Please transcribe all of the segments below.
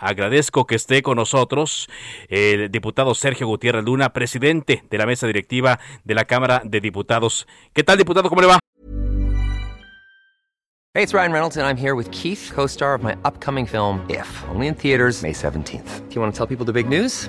Agradezco que esté con nosotros el diputado Sergio Gutiérrez Luna, presidente de la mesa directiva de la Cámara de Diputados. ¿Qué tal, diputado? ¿Cómo le va? Hey, it's Ryan Reynolds, and I'm here with Keith, co star of my upcoming film, If, only in theaters, May 17th. Do you want to tell people the big news?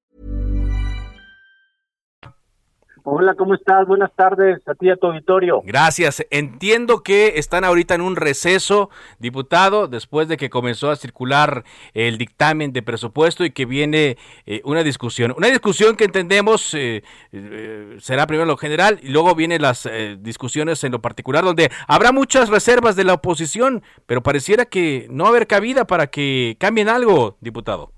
Hola, ¿cómo estás? Buenas tardes a ti y a tu auditorio. Gracias. Entiendo que están ahorita en un receso, diputado, después de que comenzó a circular el dictamen de presupuesto y que viene eh, una discusión. Una discusión que entendemos eh, eh, será primero lo general y luego vienen las discusiones en lo particular, donde habrá muchas reservas de la oposición, pero pareciera que no va haber cabida para que cambien algo, diputado.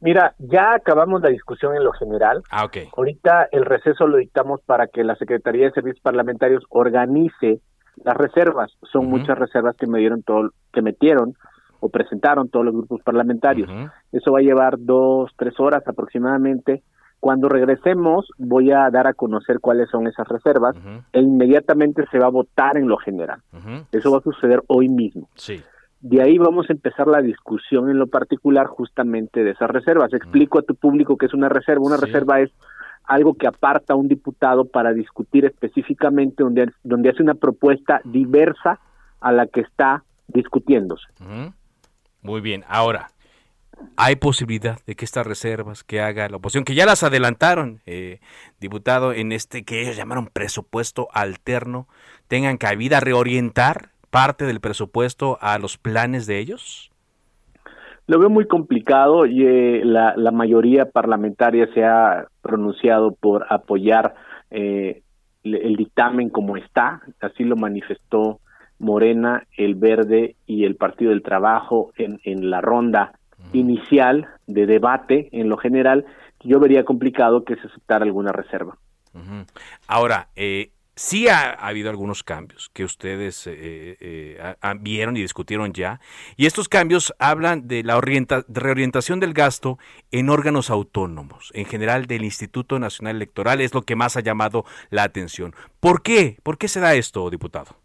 Mira, ya acabamos la discusión en lo general. Ah, ok. Ahorita el receso lo dictamos para que la Secretaría de Servicios Parlamentarios organice las reservas. Son muchas reservas que me dieron todo, que metieron o presentaron todos los grupos parlamentarios. Eso va a llevar dos, tres horas aproximadamente. Cuando regresemos, voy a dar a conocer cuáles son esas reservas e inmediatamente se va a votar en lo general. Eso va a suceder hoy mismo. Sí. De ahí vamos a empezar la discusión en lo particular justamente de esas reservas. Explico a tu público que es una reserva. Una Sí. reserva es algo que aparta a un diputado para discutir específicamente donde, donde hace una propuesta diversa a la que está discutiéndose. Muy bien. Ahora, ¿hay posibilidad de que estas reservas que haga la oposición, que ya las adelantaron, eh, diputado, en este que ellos llamaron presupuesto alterno, tengan cabida a reorientar parte del presupuesto a los planes de ellos? Lo veo muy complicado y eh, la, la mayoría parlamentaria se ha pronunciado por apoyar eh, el dictamen como está, así lo manifestó Morena, el Verde y el Partido del Trabajo en, en la ronda inicial de debate en lo general. Yo vería complicado que se aceptara alguna reserva. Ahora, eh, sí ha, ha habido algunos cambios que ustedes eh, eh, ha- vieron y discutieron ya, y estos cambios hablan de la orienta- de reorientación del gasto en órganos autónomos, en general del Instituto Nacional Electoral, es lo que más ha llamado la atención. ¿Por qué? ¿Por qué se da esto, diputado?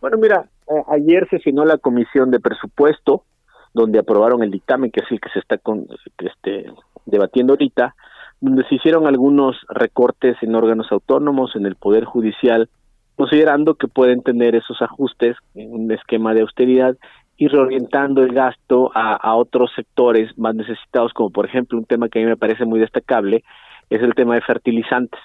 Bueno, mira, eh, ayer sesionó la comisión de presupuesto, donde aprobaron el dictamen, que es el que se está con, este, debatiendo ahorita, donde se hicieron algunos recortes en órganos autónomos, en el Poder Judicial, considerando que pueden tener esos ajustes en un esquema de austeridad y reorientando el gasto a, a otros sectores más necesitados, como por ejemplo un tema que a mí me parece muy destacable, es el tema de fertilizantes.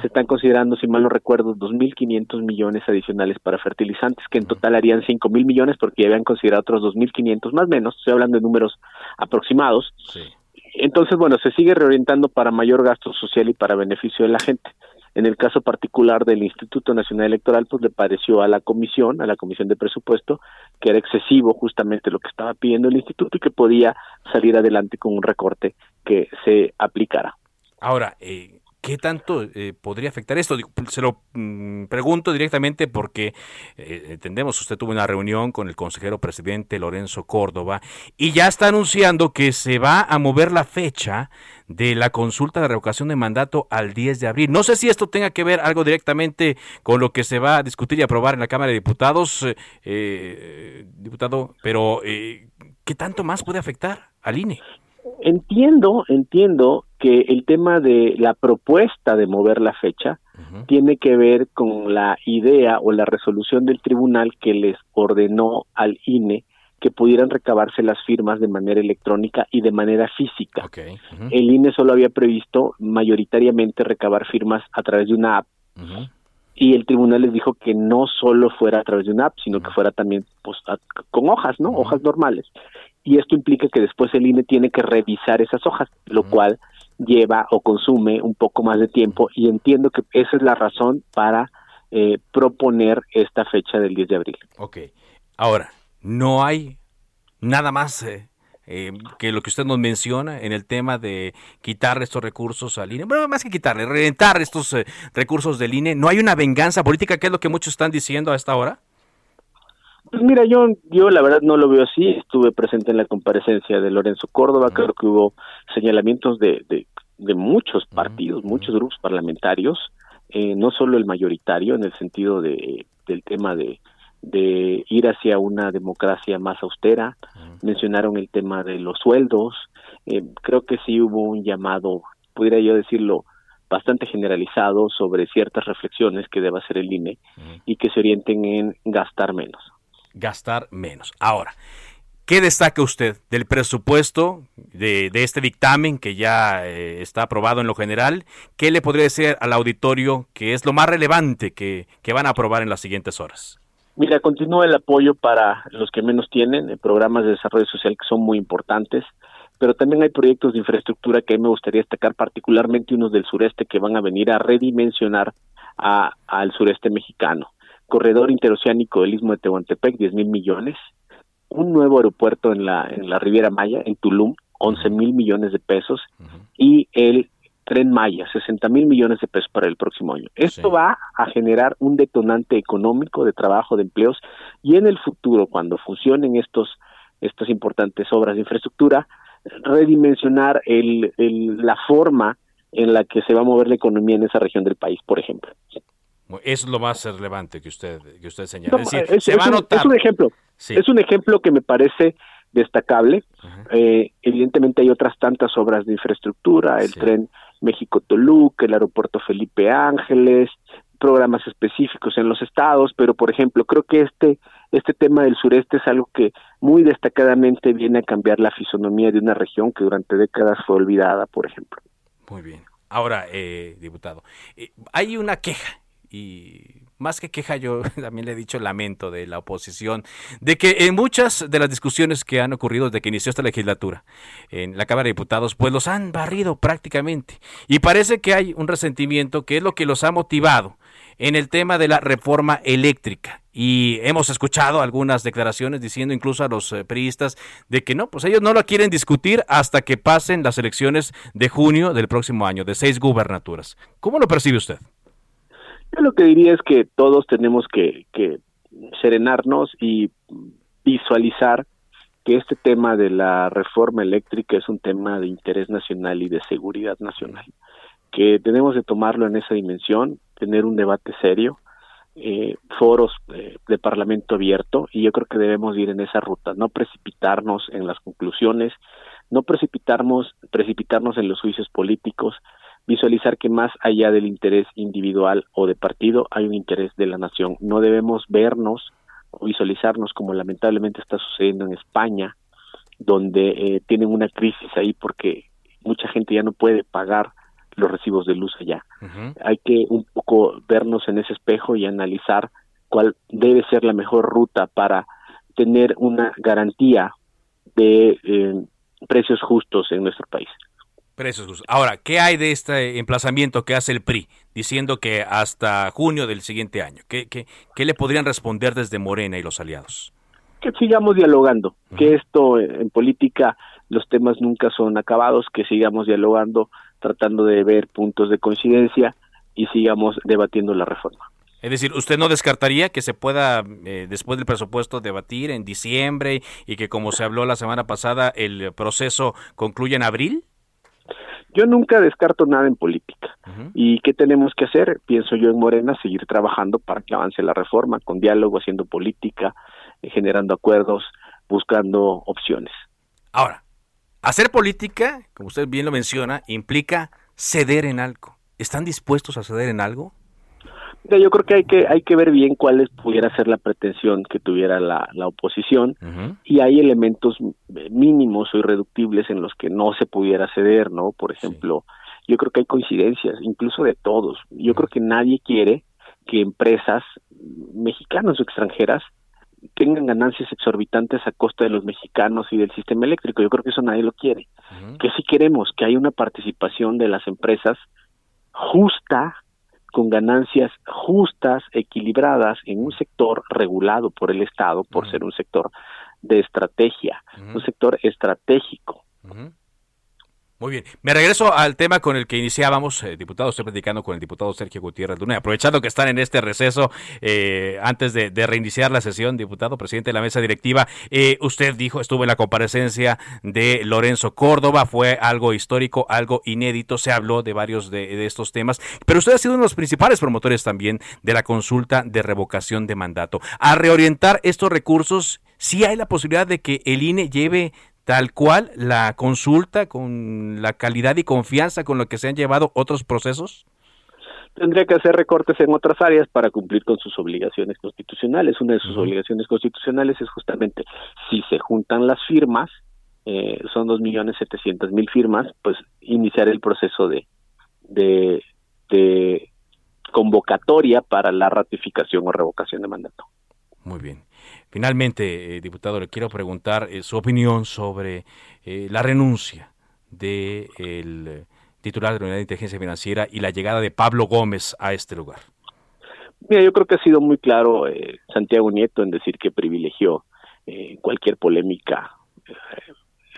Se están considerando, si mal no recuerdo, 2.500 millones adicionales para fertilizantes, que en total harían 5.000 millones, porque ya habían considerado otros 2.500 más o menos, estoy hablando de números aproximados. Sí. Entonces, bueno, se sigue reorientando para mayor gasto social y para beneficio de la gente. En el caso particular del Instituto Nacional Electoral, pues le pareció a la comisión, a la comisión de presupuesto, que era excesivo justamente lo que estaba pidiendo el instituto y que podía salir adelante con un recorte que se aplicara. Ahora, eh, ¿qué tanto eh, podría afectar esto? Se lo mm, pregunto directamente porque eh, entendemos, usted tuvo una reunión con el consejero presidente Lorenzo Córdoba y ya está anunciando que se va a mover la fecha de la consulta de revocación de mandato al 10 de abril. No sé si esto tenga que ver algo directamente con lo que se va a discutir y aprobar en la Cámara de Diputados, eh, eh, diputado, pero eh, ¿qué tanto más puede afectar al INE? Entiendo, entiendo que el tema de la propuesta de mover la fecha tiene que ver con la idea o la resolución del tribunal que les ordenó al INE que pudieran recabarse las firmas de manera electrónica y de manera física. Okay. El INE solo había previsto mayoritariamente recabar firmas a través de una app y el tribunal les dijo que no solo fuera a través de una app, sino que fuera también pues, con hojas, ¿no? Hojas normales. Y esto implica que después el INE tiene que revisar esas hojas, lo cual lleva o consume un poco más de tiempo y entiendo que esa es la razón para eh, proponer esta fecha del 10 de abril. Ok. Ahora, no hay nada más eh, eh, que lo que usted nos menciona en el tema de quitar estos recursos al INE. Bueno, más que quitarle, reventar estos eh, recursos del INE. ¿No hay una venganza política, que es lo que muchos están diciendo a esta hora? Pues mira, yo, yo la verdad no lo veo así. Estuve presente en la comparecencia de Lorenzo Córdoba. Creo que hubo señalamientos de, de, muchos partidos, muchos grupos parlamentarios, eh, no solo el mayoritario, en el sentido de, del tema de, de ir hacia una democracia más austera. Mencionaron el tema de los sueldos. Eh, creo que sí hubo un llamado, pudiera yo decirlo, bastante generalizado sobre ciertas reflexiones que deba hacer el INE y que se orienten en gastar menos. Gastar menos. Ahora, ¿Qué destaca usted del presupuesto de, este dictamen que ya eh, está aprobado en lo general? ¿Qué le podría decir al auditorio que es lo más relevante que van a aprobar en las siguientes horas? Mira, continúa el apoyo para los que menos tienen, eh, programas de desarrollo social que son muy importantes, pero también hay proyectos de infraestructura que a me gustaría destacar, particularmente unos del sureste que van a venir a redimensionar a, al sureste mexicano. Corredor interoceánico del Istmo de Tehuantepec, 10 mil millones. Un nuevo aeropuerto en la, en la Riviera Maya, en Tulum, 11 mil millones de pesos. Y el Tren Maya, 60 mil millones de pesos para el próximo año. Esto va a generar un detonante económico de trabajo, de empleos, y en el futuro, cuando funcionen estos, estas importantes obras de infraestructura, redimensionar el, la forma en la que se va a mover la economía en esa región del país, por ejemplo. Es lo más relevante que usted, que usted señala. es, un, ejemplo. Es un ejemplo que me parece destacable. Eh, evidentemente hay otras tantas obras de infraestructura, el tren México-Toluca, el aeropuerto Felipe Ángeles, programas específicos en los estados, pero por ejemplo, creo que este este tema del sureste es algo que muy destacadamente viene a cambiar la fisonomía de una región que durante décadas fue olvidada, por ejemplo. Muy bien. Ahora, eh, diputado, eh, hay una queja y más que queja, yo también le he dicho lamento de la oposición, de que en muchas de las discusiones que han ocurrido desde que inició esta legislatura en la Cámara de Diputados, pues los han barrido prácticamente. Y parece que hay un resentimiento que es lo que los ha motivado en el tema de la reforma eléctrica. Y hemos escuchado algunas declaraciones diciendo incluso a los eh, periodistas de que no, pues ellos no lo quieren discutir hasta que pasen las elecciones de junio del próximo año, de seis gubernaturas. ¿Cómo lo percibe usted? Yo lo que diría es que todos tenemos que, serenarnos y visualizar que este tema de la reforma eléctrica es un tema de interés nacional y de seguridad nacional, que tenemos de tomarlo en esa dimensión, tener un debate serio, eh, foros eh, de parlamento abierto y yo creo que debemos ir en esa ruta, no precipitarnos en las conclusiones, no precipitarnos, precipitarnos en los juicios políticos, visualizar que más allá del interés individual o de partido hay un interés de la nación. No debemos vernos o visualizarnos como lamentablemente está sucediendo en España, donde eh, tienen una crisis ahí porque mucha gente ya no puede pagar los recibos de luz allá. Hay que un poco vernos en ese espejo y analizar cuál debe ser la mejor ruta para tener una garantía de eh, precios justos en nuestro país. Precios Ahora, ¿qué hay de este emplazamiento que hace el PRI diciendo que hasta junio del siguiente año? ¿Qué, qué, qué le podrían responder desde Morena y los aliados? Que sigamos dialogando, que esto en política los temas nunca son acabados, que sigamos dialogando, tratando de ver puntos de coincidencia y sigamos debatiendo la reforma. Es decir, ¿usted no descartaría que se pueda, eh, después del presupuesto, debatir en diciembre y que, como se habló la semana pasada, el proceso concluya en abril? Yo nunca descarto nada en política. ¿Y qué tenemos que hacer? Pienso yo en Morena, seguir trabajando para que avance la reforma, con diálogo, haciendo política, eh, generando acuerdos, buscando opciones. Ahora, hacer política, como usted bien lo menciona, implica ceder en algo. ¿Están dispuestos a ceder en algo? Yo creo que hay que hay que ver bien cuál pudiera ser la pretensión que tuviera la, la oposición y hay elementos mínimos o irreductibles en los que no se pudiera ceder, ¿no? Por ejemplo, yo creo que hay coincidencias, incluso de todos. Yo creo que nadie quiere que empresas mexicanas o extranjeras tengan ganancias exorbitantes a costa de los mexicanos y del sistema eléctrico. Yo creo que eso nadie lo quiere. Que si queremos que haya una participación de las empresas justa, con ganancias justas, equilibradas en un sector regulado por el Estado, por ser un sector de estrategia, un sector estratégico. Muy bien. Me regreso al tema con el que iniciábamos, eh, diputado. Estoy platicando con el diputado Sergio Gutiérrez Luna. Aprovechando que están en este receso, eh, antes de, reiniciar la sesión, diputado, presidente de la mesa directiva, eh, usted dijo, estuvo en la comparecencia de Lorenzo Córdoba, fue algo histórico, algo inédito, se habló de varios de, estos temas, pero usted ha sido uno de los principales promotores también de la consulta de revocación de mandato. A reorientar estos recursos, ¿sí hay la posibilidad de que el INE lleve tal cual la consulta con la calidad y confianza con lo que se han llevado otros procesos? Tendría que hacer recortes en otras áreas para cumplir con sus obligaciones constitucionales. Una de sus obligaciones constitucionales es justamente si se juntan las firmas, eh, son dos millones setecientos mil firmas, pues iniciar el proceso de, de, de convocatoria para la ratificación o revocación de mandato. Muy bien. Finalmente, eh, diputado, le quiero preguntar eh, su opinión sobre eh, la renuncia del titular de la Unidad de Inteligencia Financiera y la llegada de Pablo Gómez a este lugar. Mira, yo creo que ha sido muy claro Santiago Nieto en decir que privilegió cualquier polémica,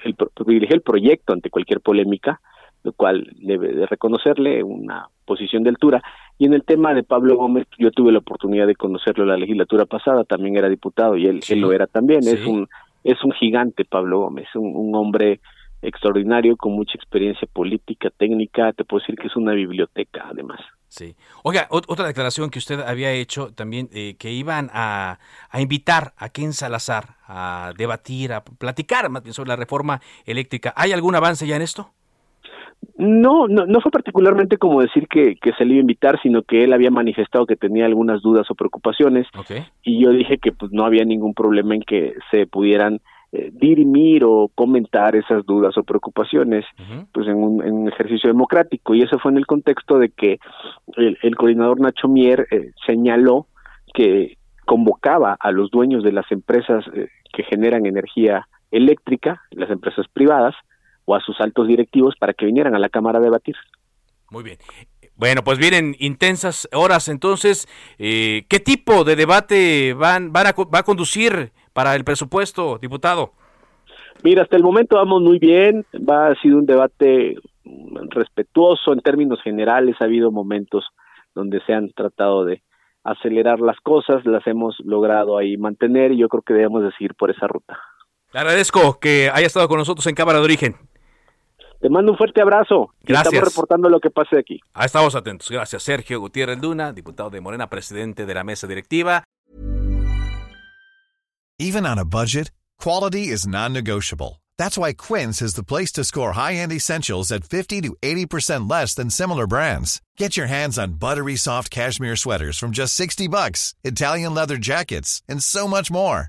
el, privilegió el proyecto ante cualquier polémica, lo cual debe de reconocerle una posición de altura. Y en el tema de Pablo Gómez, yo tuve la oportunidad de conocerlo la legislatura pasada, también era diputado y él, él lo era también. Es un es un gigante Pablo Gómez, un, un hombre extraordinario con mucha experiencia política, técnica, te puedo decir que es una biblioteca además. Sí. Oiga, otra declaración que usted había hecho también, eh, que iban a, a, invitar a Ken Salazar a debatir, a platicar más bien sobre la reforma eléctrica. ¿Hay algún avance ya en esto? No, no, no fue particularmente como decir que, que se le iba a invitar, sino que él había manifestado que tenía algunas dudas o preocupaciones. Y yo dije que pues no había ningún problema en que se pudieran eh, dirimir o comentar esas dudas o preocupaciones pues en un, ejercicio democrático. Y eso fue en el contexto de que el, coordinador Nacho Mier eh, señaló que convocaba a los dueños de las empresas eh, que generan energía eléctrica, las empresas privadas, o a sus altos directivos para que vinieran a la Cámara a debatir. Muy bien. Bueno, pues vienen intensas horas entonces. Eh, ¿Qué tipo de debate van, van a, va a conducir para el presupuesto, diputado? Mira, hasta el momento vamos muy bien. Va a sido un debate respetuoso en términos generales. Ha habido momentos donde se han tratado de acelerar las cosas, las hemos logrado ahí mantener y yo creo que debemos de seguir por esa ruta. Le agradezco que haya estado con nosotros en Cámara de Origen. Te mando un fuerte abrazo. Gracias. Estamos reportando lo que pase aquí. Ah, estamos atentos. Gracias, Sergio Gutiérrez Luna, diputado de Morena, presidente de la mesa directiva. Even on a budget, quality is non-negotiable. That's why Quince is the place to score high-end essentials at 50 to 80% less than similar brands. Get your hands on buttery soft cashmere sweaters from just 60 bucks, Italian leather jackets, and so much more.